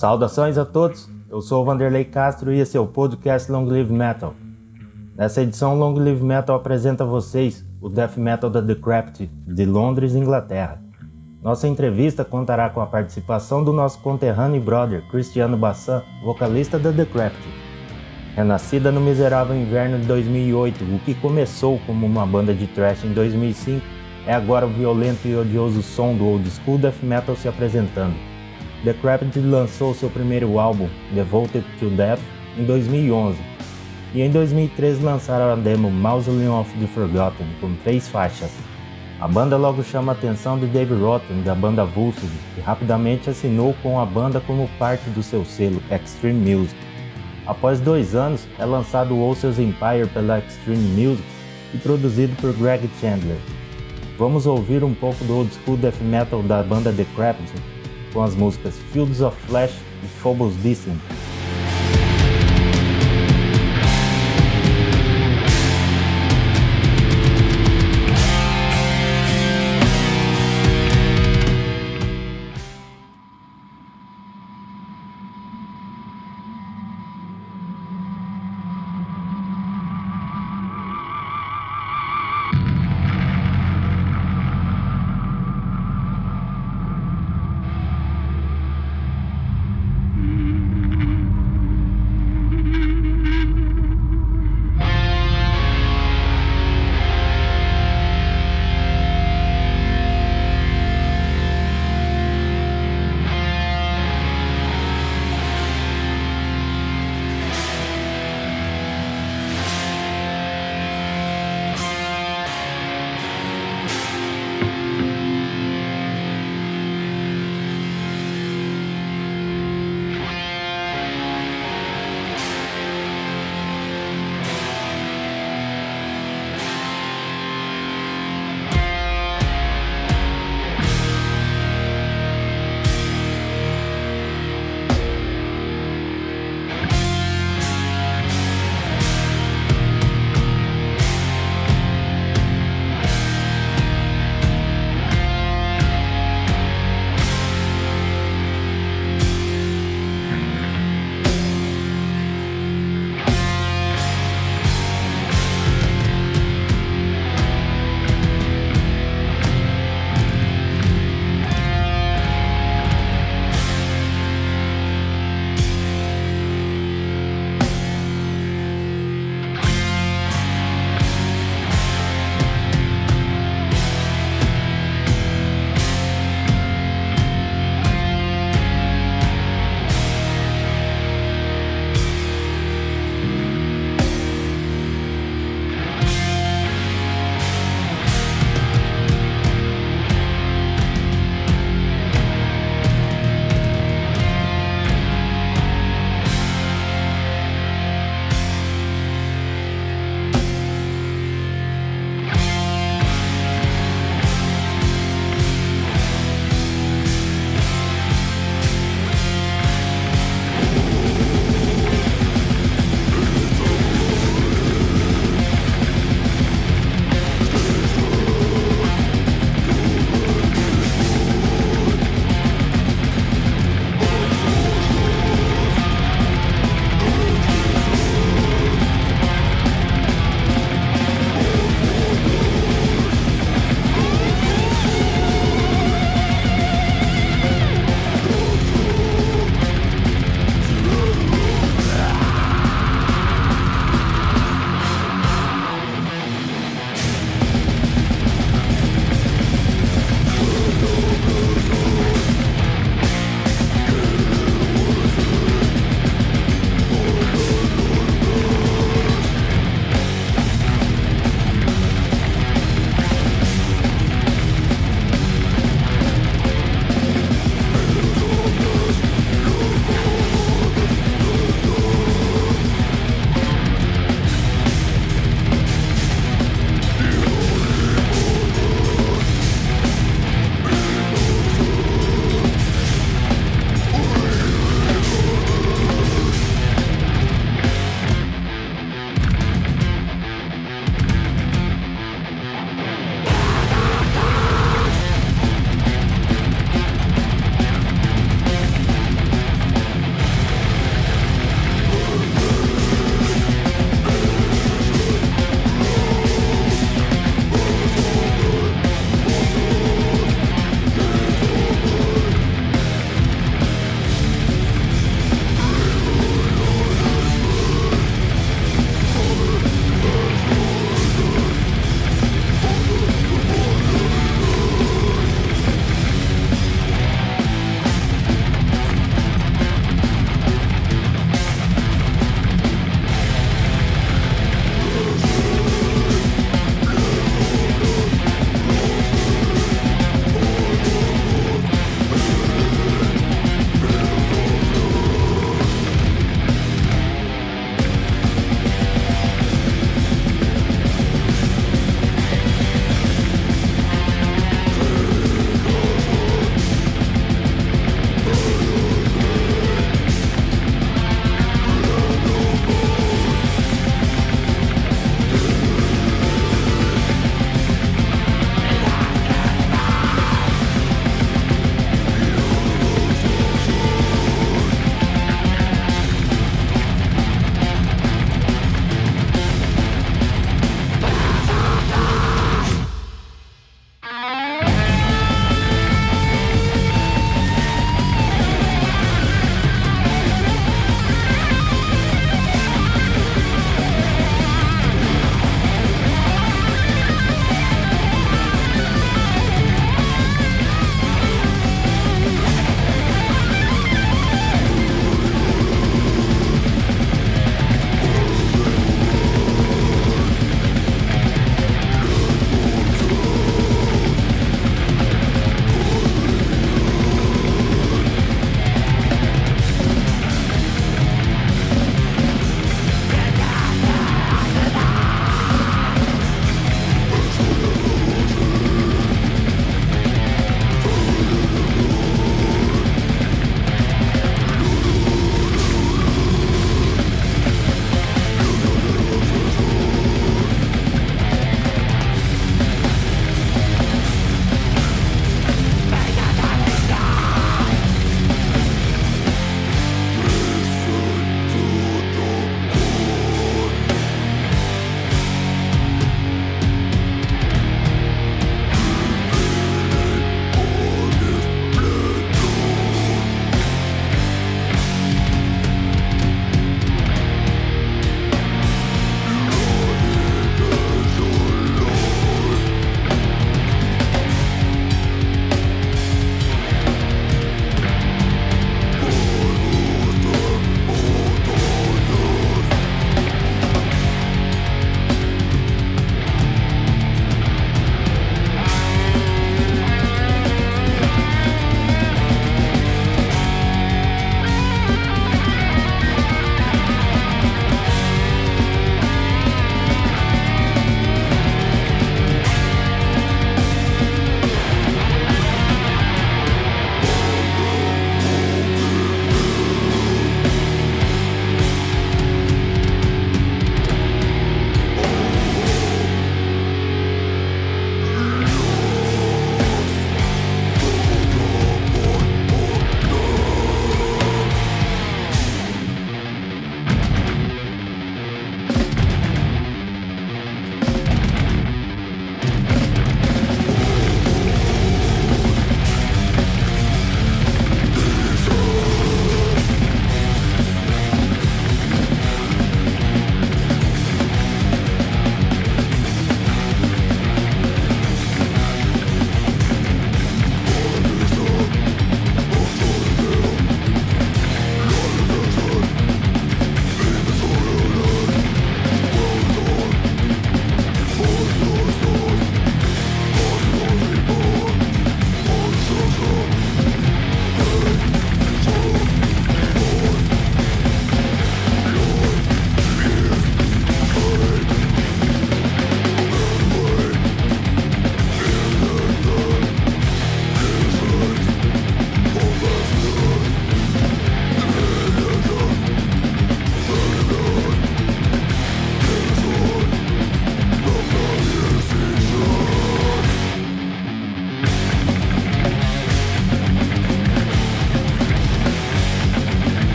Saudações a todos, eu sou o Vanderlei Castro e esse é o podcast Long Live Metal. Nessa edição, Long Live Metal apresenta a vocês o death metal da Decrepit, de Londres, Inglaterra. Nossa entrevista contará com a participação do nosso conterrâneo e brother Cristiano Bassan, vocalista da Decrepit. Renascida no miserável inverno de 2008, o que começou como uma banda de thrash em 2005, é agora o violento e odioso som do old school death metal se apresentando. The Decrepit lançou seu primeiro álbum, Devoted to Death, em 2011, e em 2013 lançaram a demo Mausoleum of the Forgotten, com três faixas. A banda logo chama a atenção de Dave Rotten, da banda Vulsed, que rapidamente assinou com a banda como parte do seu selo Extreme Music. Após dois anos, é lançado Ocean's Empire pela Extreme Music e produzido por Greg Chandler. Vamos ouvir um pouco do old school death metal da banda Decrepit com as músicas Fields of Flash e Phobos Distant.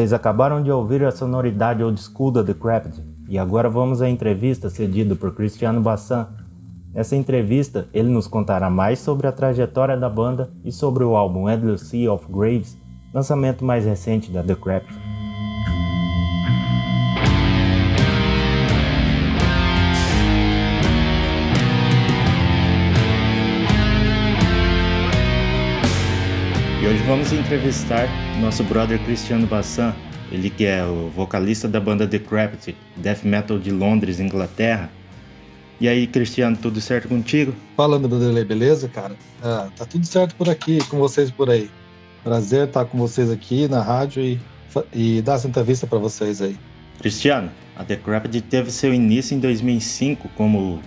Vocês acabaram de ouvir a sonoridade old school da The Craft e agora vamos à entrevista cedida por Cristiano Bassan. Nessa entrevista, ele nos contará mais sobre a trajetória da banda e sobre o álbum Endless Sea of Graves, lançamento mais recente da The Craft. Hoje vamos entrevistar nosso brother Cristiano Bassan, ele que é o vocalista da banda The Craft, death metal de Londres, Inglaterra. E aí, Cristiano, tudo certo contigo? Falando, Vanderlei, beleza, cara? Ah, tá tudo certo por aqui, com vocês por aí. Prazer estar com vocês aqui na rádio e, e dar essa entrevista para vocês aí. Cristiano, a The Craft teve seu início em 2005 como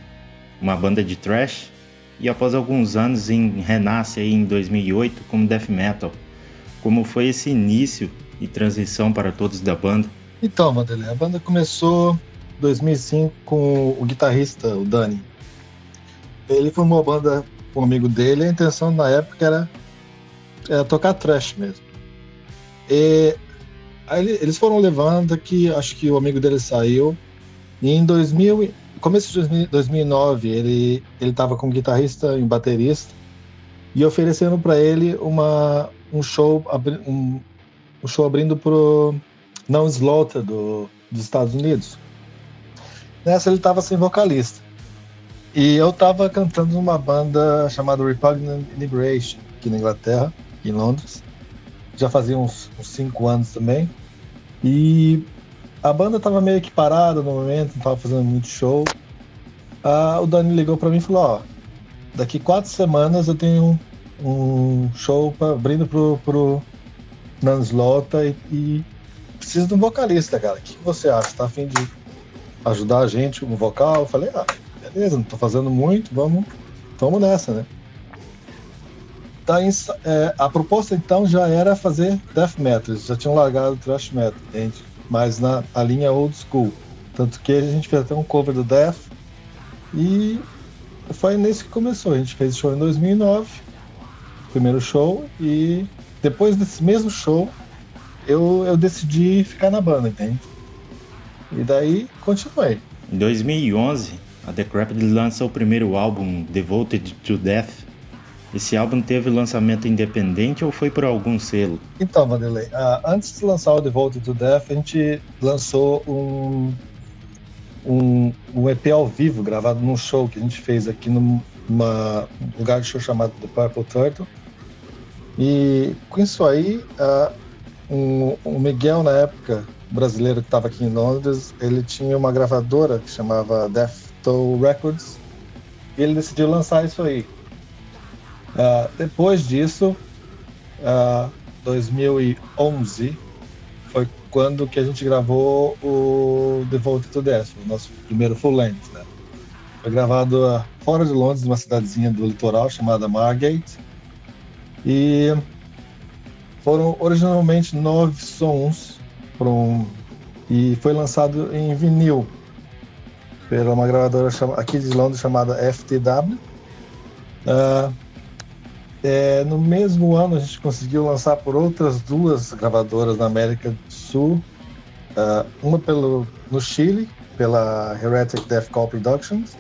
uma banda de thrash e após alguns anos em renasce aí em 2008 como death metal. Como foi esse início e transição para todos da banda? Então, Vanderlei, a banda começou em 2005 com o guitarrista, o Dani. Ele formou a banda com um amigo dele, a intenção na época era, era tocar thrash mesmo. E aí eles foram levando que acho que o amigo dele saiu e em 2000 começo de 2009, ele ele estava como guitarrista e baterista e oferecendo para ele uma um show um, um show abrindo pro não Slaughter do dos Estados Unidos. Nessa ele estava sem vocalista. E eu estava cantando numa banda chamada Repugnant Liberation, aqui na Inglaterra, em Londres. Já fazia uns, uns cinco anos também. E a banda tava meio que parada no momento, não tava fazendo muito show. Ah, o Dani ligou para mim e falou: Ó, daqui quatro semanas eu tenho um, um show pra, abrindo pro, pro Nanslota e, e preciso de um vocalista, cara. O que, você acha? Tá afim de ajudar a gente no vocal? Eu falei: Ah, beleza, não tô fazendo muito, vamos, vamos nessa, né? Tá em, é, a proposta então já era fazer death metal, já tinham largado thrash metal, entende? Mas na a linha old school. Tanto que a gente fez até um cover do Death e foi nesse que começou. A gente fez show em 2009, primeiro show, e depois desse mesmo show eu, eu decidi ficar na banda, entende? E daí continuei. Em 2011, a The Decrepit lança o primeiro álbum Devoted to Death esse álbum teve lançamento independente ou foi por algum selo? Então, Vanderlei, uh, antes de lançar o Devoted to Death, a gente lançou um, um, um EP ao vivo, gravado num show que a gente fez aqui num lugar de show chamado The Purple Turtle. E com isso aí, uh, um, o Miguel, na época, brasileiro que estava aqui em Londres, ele tinha uma gravadora que chamava Death Toll Records, e ele decidiu lançar isso aí. Uh, depois disso, uh, ah, 2011 foi quando que a gente gravou o Devoted to Death, o nosso primeiro full length. Né? Foi gravado uh, fora de Londres, numa cidadezinha do litoral chamada Margate. E foram originalmente nove sons um, e foi lançado em vinil pela uma gravadora chama, aqui de Londres chamada FTW. Uh, é, no mesmo ano, a gente conseguiu lançar por outras duas gravadoras na América do Sul. Uh, uma pelo, no Chile, pela Heretic Death Call Productions,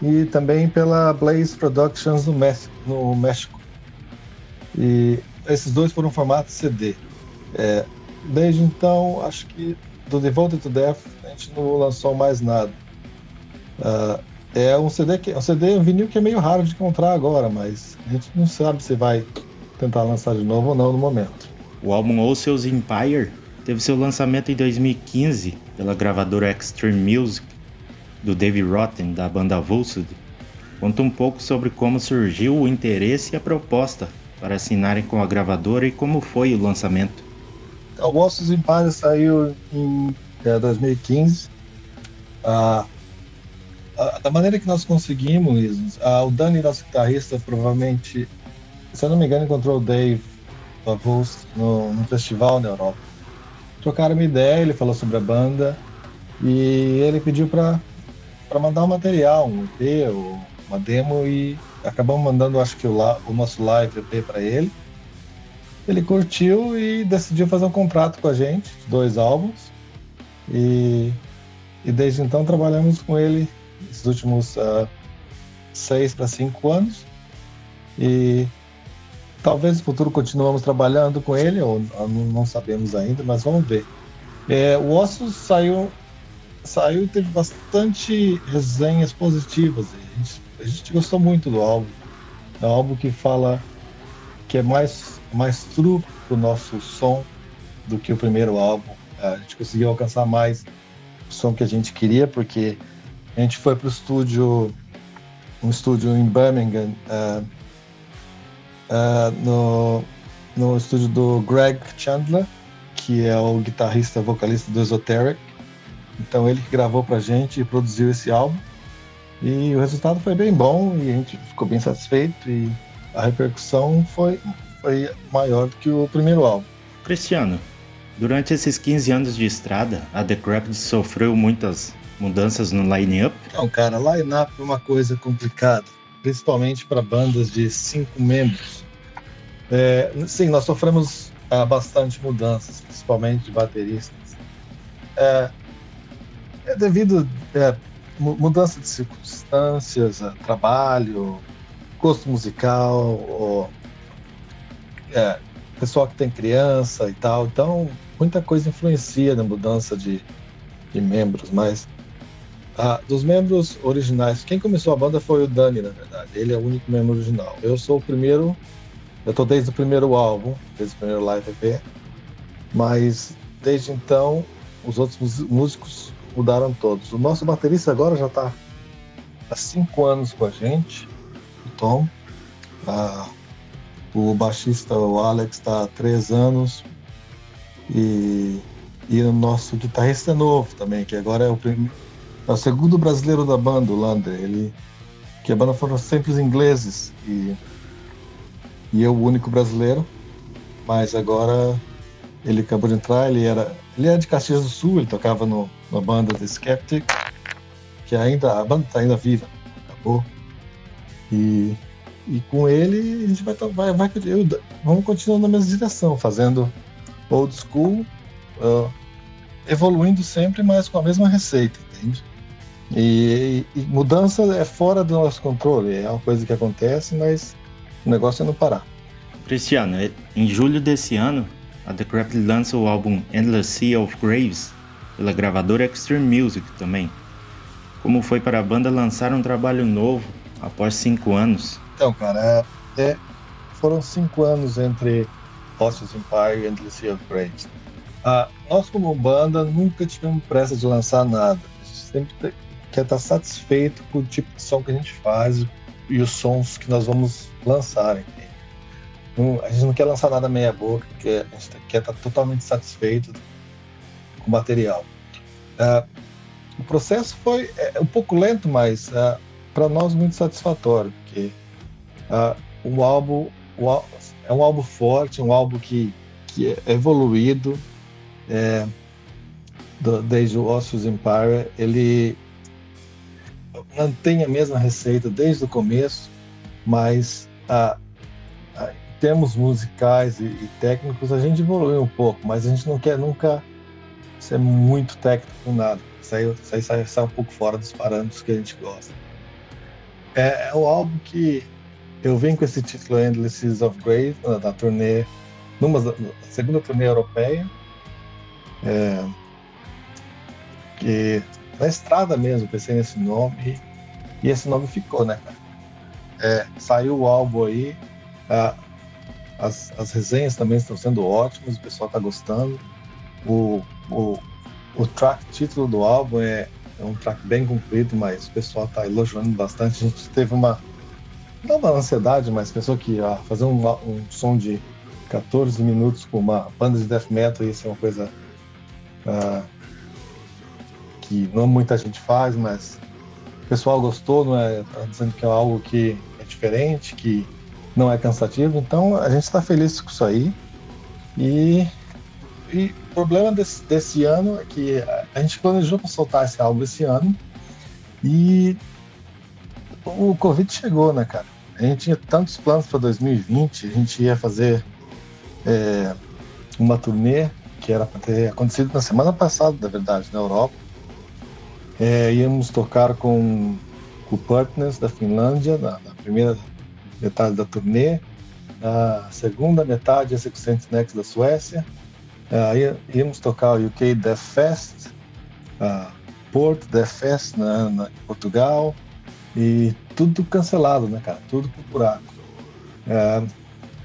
e também pela Blaze Productions no México. No México. E esses dois foram formato CD. É, desde então, acho que do Devoted to Death a gente não lançou mais nada. Uh, é um CD que é um CD, um vinil que é meio raro de encontrar agora, mas a gente não sabe se vai tentar lançar de novo ou não no momento. O álbum Oceans Empire teve seu lançamento em 2015 pela gravadora Extreme Music do Dave Rotten da banda Vulsud. Conta um pouco sobre como surgiu o interesse e a proposta para assinarem com a gravadora e como foi o lançamento. O Oceans Empire saiu em é, 2015. Ah, da maneira que nós conseguimos, o Dani, nosso guitarrista, provavelmente, se eu não me engano, encontrou o Dave Pavos no, no festival na Europa. Trocaram uma ideia, ele falou sobre a banda e ele pediu para mandar um material, um EP uma demo e acabamos mandando, acho que o, o nosso live EP para ele. ele curtiu e decidiu fazer um contrato com a gente, dois álbuns. E, e desde então trabalhamos com ele esses últimos uh, seis para cinco anos. E talvez no futuro continuamos trabalhando com ele, ou, ou não sabemos ainda, mas vamos ver. É, o Ossos saiu, saiu teve bastante resenhas positivas. A gente, a gente gostou muito do álbum. É um álbum que fala que é mais, mais true pro nosso som do que o primeiro álbum. A gente conseguiu alcançar mais o som que a gente queria, porque a gente foi pro estúdio, um estúdio em Birmingham, uh, uh, no, no estúdio do Greg Chandler, que é o guitarrista vocalista do Esoteric. Então ele que gravou pra gente e produziu esse álbum. E o resultado foi bem bom e a gente ficou bem satisfeito e a repercussão foi, foi maior do que o primeiro álbum. Cristiano, durante esses 15 anos de estrada, a The Craft sofreu muitas mudanças no line-up? Não, cara, line-up é uma coisa complicada, principalmente para bandas de cinco membros. É, sim, nós sofremos ah, bastante mudanças, principalmente de bateristas. É, é devido é, mudança de circunstâncias, trabalho, gosto musical, ou, é, pessoal que tem criança e tal. Então, muita coisa influencia na mudança de, de membros, mas ah, dos membros originais, quem começou a banda foi o Dani, na verdade. Ele é o único membro original. Eu sou o primeiro, eu tô desde o primeiro álbum, desde o primeiro live EP, mas desde então os outros músicos mudaram todos. O nosso baterista agora já está há cinco anos com a gente, o Tom. Ah, o baixista, o Alex, está há três anos. E, e o nosso guitarrista é novo também, que agora é o primeiro é o segundo brasileiro da banda, o Lander. Ele, que a banda foram sempre os ingleses e, e eu o único brasileiro. Mas agora ele acabou de entrar, ele era, ele é de Caxias do Sul, ele tocava no, na banda The Skeptic, que ainda, a banda está ainda viva, acabou. E, e com ele a gente vai, vai, vai eu, vamos continuar na mesma direção, fazendo old school, uh, evoluindo sempre, mas com a mesma receita, entende? E, e, mudança é fora do nosso controle, é uma coisa que acontece, mas o negócio é não parar. Cristiano, é, em julho desse ano, a The Craft lança o álbum Endless Sea of Graves pela gravadora Extreme Music também. Como foi para a banda lançar um trabalho novo após cinco anos? Então, cara, é, é foram cinco anos entre Hostels Empire e Endless Sea of Graves. Ah, nós, como banda, nunca tivemos pressa de lançar nada. A quer estar satisfeito com o tipo de som que a gente faz e os sons que nós vamos lançar. a gente não quer lançar nada meia boca, quer, a gente quer estar totalmente satisfeito com o material. Uh, o processo foi é, um pouco lento, mas uh, para nós muito satisfatório, porque uh, um álbum o, é um álbum forte, um álbum que, que é evoluído. É, do, desde o Ossos Empire, ele mantém a mesma receita desde o começo, mas em termos musicais e, e, técnicos a gente evoluiu um pouco, mas a gente não quer nunca ser muito técnico com nada. Sai, sai, sai, um pouco fora dos parâmetros que a gente gosta. É, é um álbum que eu venho com esse título Endless Seas of Grave na, na turnê, numa na segunda turnê europeia. É, que na estrada mesmo, pensei nesse nome e esse nome ficou, né, cara? É, saiu o álbum aí, a, as, as resenhas também estão sendo ótimas, o pessoal tá gostando. O, o, o track título do álbum é, é um track bem comprido, mas o pessoal tá elogiando bastante. A gente teve uma, não uma ansiedade, mas pensou que ó, fazer um, um som de 14 minutos com uma banda de death metal ia ser uma coisa uh, que não muita gente faz, mas o pessoal gostou, não é? Tá dizendo que é algo que é diferente, que não é cansativo. Então a gente está feliz com isso aí. E, e o problema desse, desse ano é que a gente planejou para soltar esse álbum esse ano e o Covid chegou, né, cara? A gente tinha tantos planos para 2020, a gente ia fazer é, uma turnê que era para ter acontecido na semana passada, na verdade, na Europa. É, íamos tocar com o Partners da Finlândia na, na, primeira metade da turnê, na segunda metade Sexcent Next da Suécia. É, íamos tocar o UK Death Fest, a Porto Death Fest na, na, em Portugal e tudo cancelado, né, cara? Tudo por buraco. É,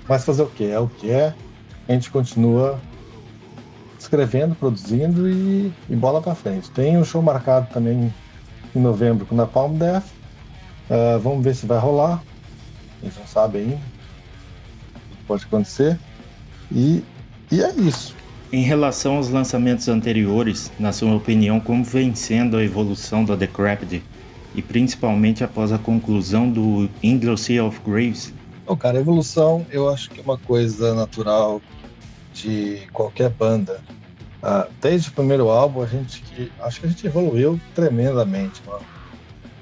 mas fazer o que? É o que é. A gente continua escrevendo, produzindo e, e bola para frente. Tem um show marcado também em novembro com a Palm Death. Uh, vamos ver se vai rolar. A gente não sabe ainda. Pode acontecer. E, e é isso. Em relação aos lançamentos anteriores, na sua opinião, como vem sendo a evolução da Decrepit e principalmente após a conclusão do Sea of Graves? Oh, cara, a evolução eu acho que é uma coisa natural de qualquer banda. Ah, desde o primeiro álbum, a gente que acho que a gente evoluiu tremendamente.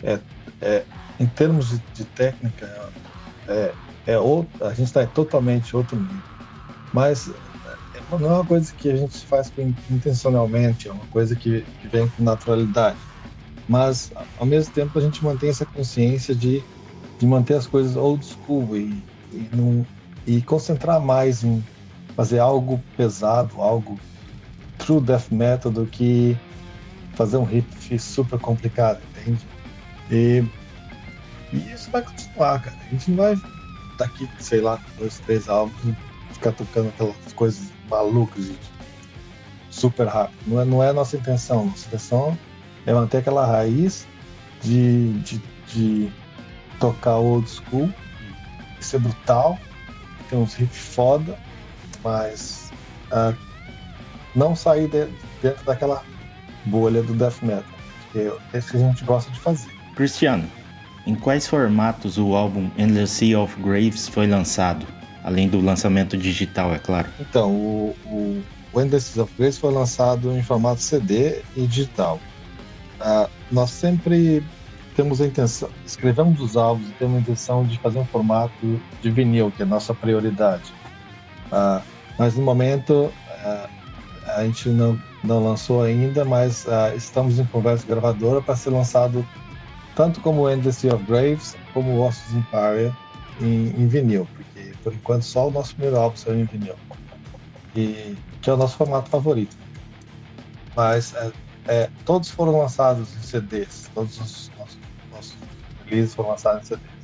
É, é, em termos de, de técnica, é, é outro, a gente está totalmente outro nível. Mas é, não é uma coisa que a gente faz intencionalmente, é uma coisa que, que vem com naturalidade. Mas, ao mesmo tempo, a gente mantém essa consciência de, de manter as coisas old school e, e, não, e concentrar mais em fazer algo pesado, algo true death metal do que fazer um riff super complicado, entende? E, e isso vai continuar, cara. A gente não vai daqui, sei lá, dois, três álbuns ficar tocando aquelas coisas malucas e super rápido. Não é, não é a nossa intenção. Nossa intenção é manter aquela raiz de, de, de tocar old school, ser brutal, ter uns riffs foda, mas uh, não sair de, dentro daquela bolha do death metal, que é isso que a gente gosta de fazer. Cristiano, em quais formatos o álbum Endless Sea of Graves foi lançado? Além do lançamento digital, é claro. Então, o, o, o Endless Sea of Graves foi lançado em formato CD e digital. Uh, nós sempre temos a intenção, escrevemos os álbuns e temos a intenção de fazer um formato de vinil, que é a nossa prioridade. Uh, mas no momento uh, a gente não, não lançou ainda, mas estamos em conversa gravadora para ser lançado tanto como Endless of Graves como Ossos Empire em, em, vinil, porque por enquanto só o nosso primeiro álbum saiu em vinil. E que é o nosso formato favorito. Mas é, é, todos foram lançados em CDs, todos os nossos, nossos releases foram lançados em CDs.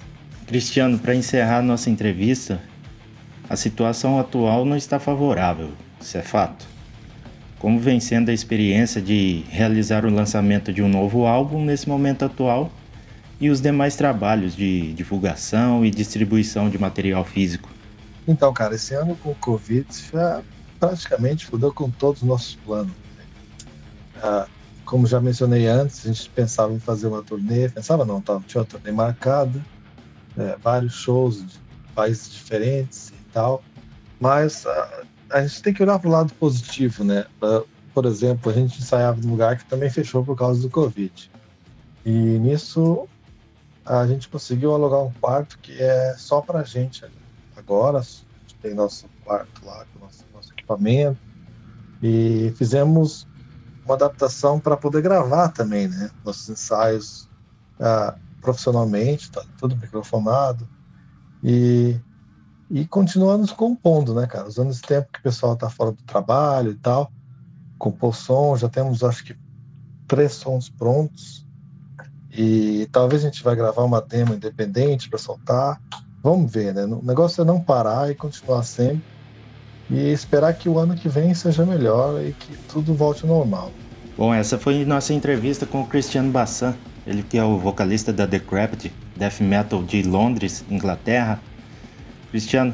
Cristiano, para encerrar nossa entrevista, a situação atual não está favorável, isso é fato. Como vem sendo a experiência de realizar o lançamento de um novo álbum nesse momento atual e os demais trabalhos de divulgação e distribuição de material físico? Então, cara, esse ano com o Covid já praticamente fudeu com todos os nossos planos. Ah, como já mencionei antes, a gente pensava em fazer uma turnê, pensava não, tá, tinha uma turnê marcada, é, vários shows de países diferentes e tal, mas ah, a gente tem que olhar para o lado positivo, né? por exemplo, a gente ensaiava num lugar que também fechou por causa do Covid. E nisso a gente conseguiu alugar um quarto que é só para gente agora. A gente tem nosso quarto lá com nosso, nosso equipamento. E fizemos uma adaptação para poder gravar também, né? Nossos ensaios ah, profissionalmente, tá tudo microfonado. E, e continuamos compondo, né, cara? Usando esse tempo que o pessoal tá fora do trabalho e tal. Compor som, já temos acho que três sons prontos. E talvez a gente vai gravar uma demo independente para soltar. Vamos ver, né? O negócio é não parar e continuar sempre e esperar que o ano que vem seja melhor e que tudo volte ao normal. Bom, essa foi nossa entrevista com o Cristiano Bassan, ele que é o vocalista da Decrepit, death metal de Londres, Inglaterra. Cristiano,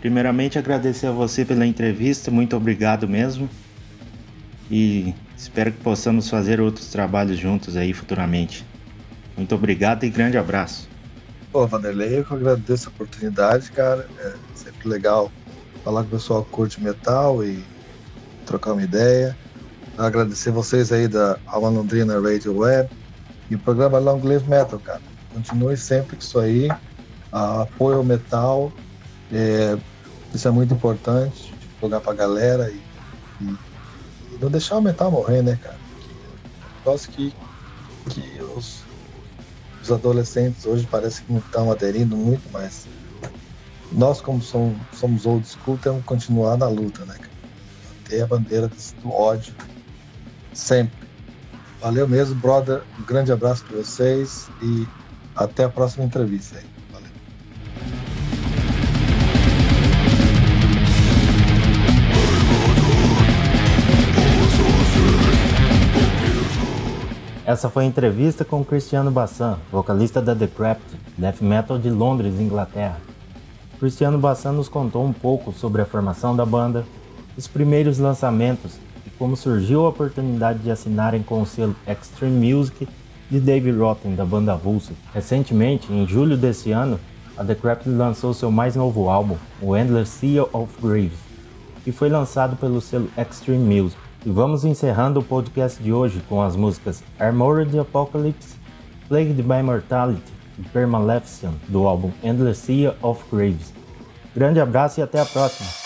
primeiramente agradecer a você pela entrevista, muito obrigado mesmo. E espero que possamos fazer outros trabalhos juntos aí futuramente. Muito obrigado e grande abraço. Pô, Vanderlei, eu que agradeço a oportunidade, cara. É sempre legal falar com o pessoal que curte metal e trocar uma ideia. Agradecer vocês aí da Alma Londrina Radio Web e o programa Long Live Metal, cara. Continue sempre com isso aí. Uh, apoio ao metal, é, isso é muito importante. jogar pra galera e, e, e não deixar aumentar a morrer, né, cara? Gosto que, que os, os adolescentes hoje parece que não estão aderindo muito, mas nós, como somos, somos old school, temos que continuar na luta, né, cara? Manter a bandeira do ódio sempre. Valeu mesmo, brother. Um grande abraço para vocês e até a próxima entrevista aí. Essa foi a entrevista com Cristiano Bassan, vocalista da The Craft, death metal de Londres, Inglaterra. Cristiano Bassan nos contou um pouco sobre a formação da banda, os primeiros lançamentos e como surgiu a oportunidade de assinarem com o selo Extreme Music de Dave Rotten da banda Vulso. Recentemente, em julho desse ano, a The Craft lançou seu mais novo álbum, o Endless Sea of Graves, que foi lançado pelo selo Extreme Music. E vamos encerrando o podcast de hoje com as músicas Armored Apocalypse, Plagued by Mortality e Permaleficent do álbum Endless Sea of Graves. Grande abraço e até a próxima!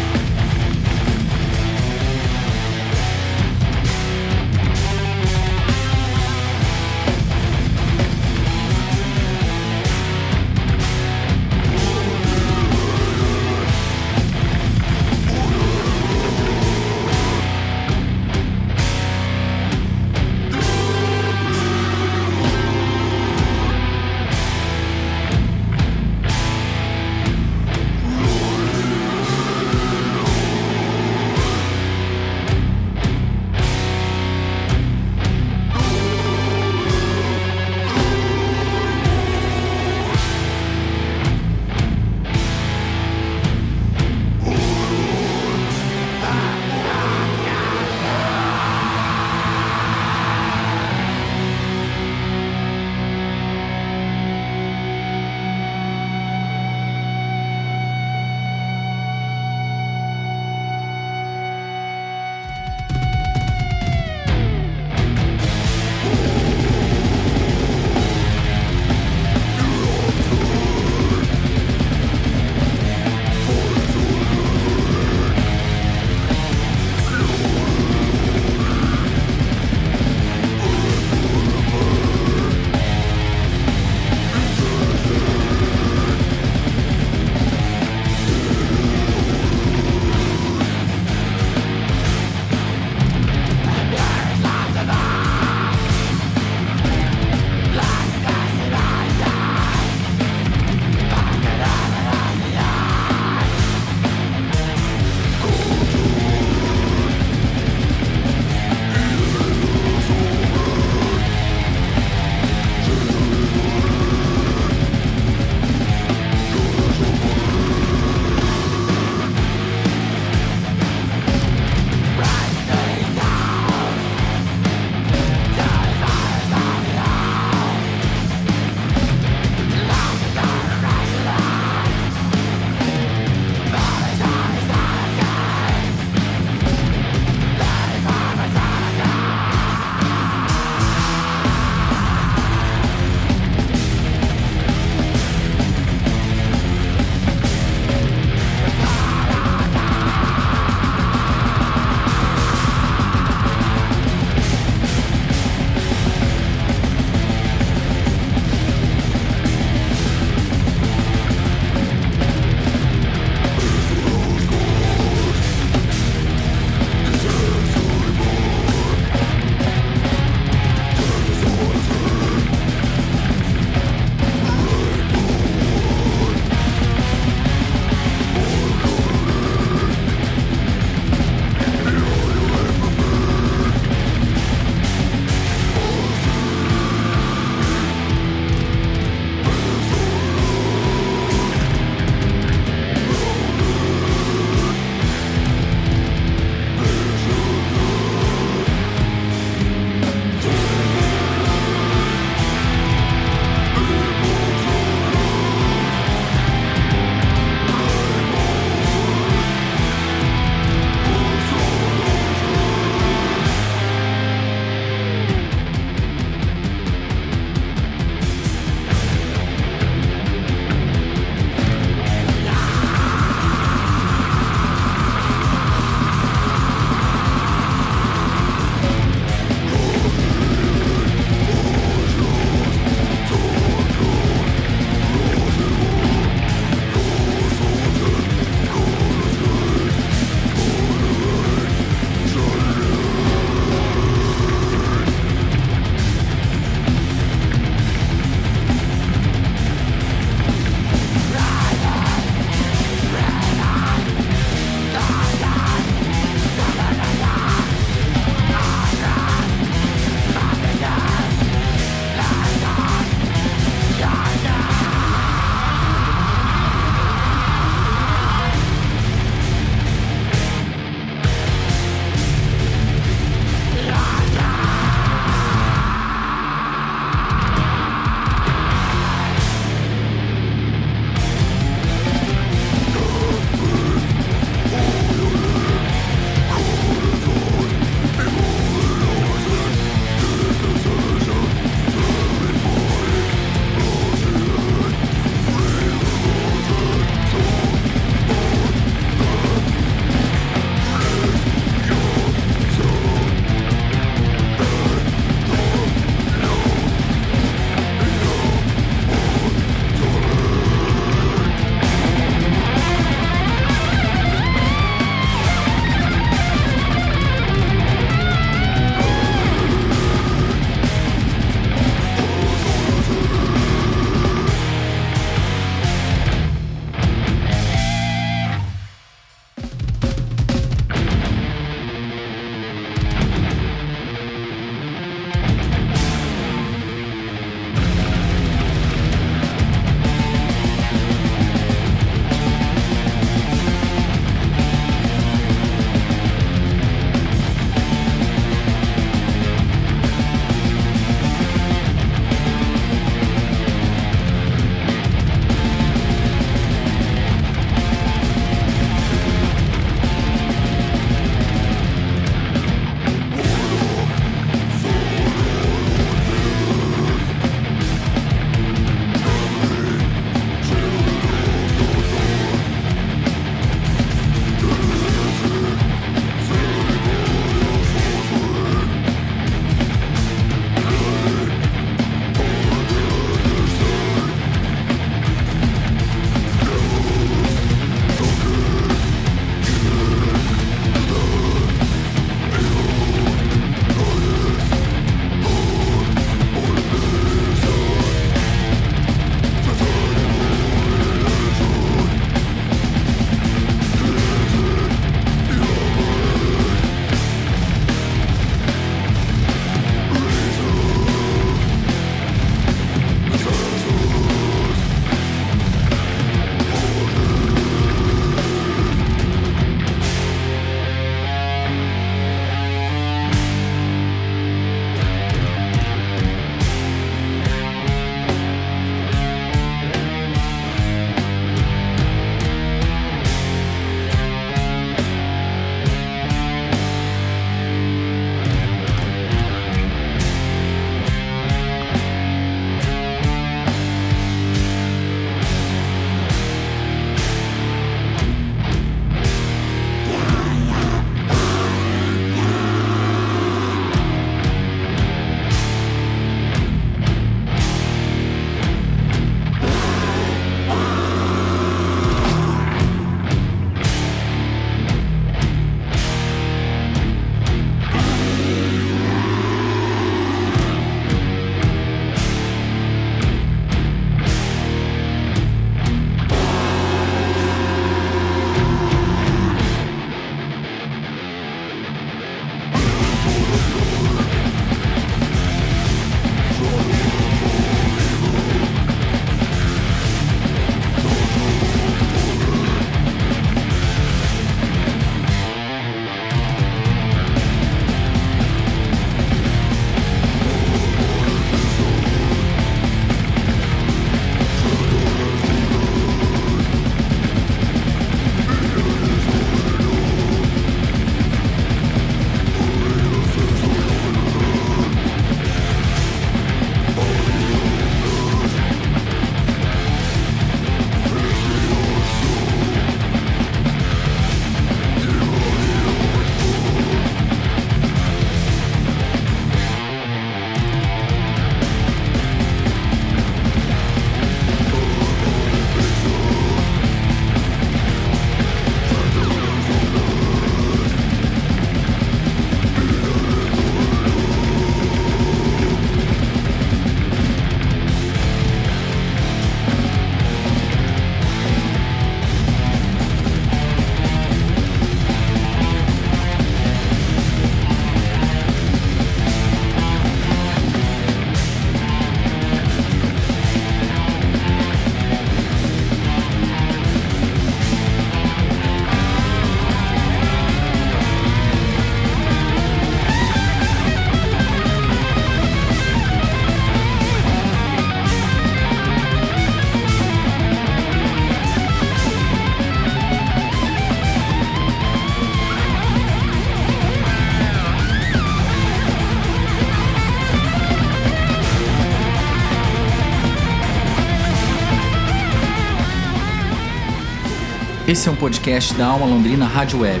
Esse é um podcast da Alma Londrina Rádio Web.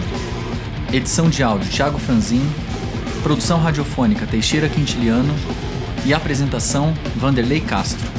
Edição de áudio Thiago Franzin, produção radiofônica Teixeira Quintiliano e apresentação Vanderlei Castro.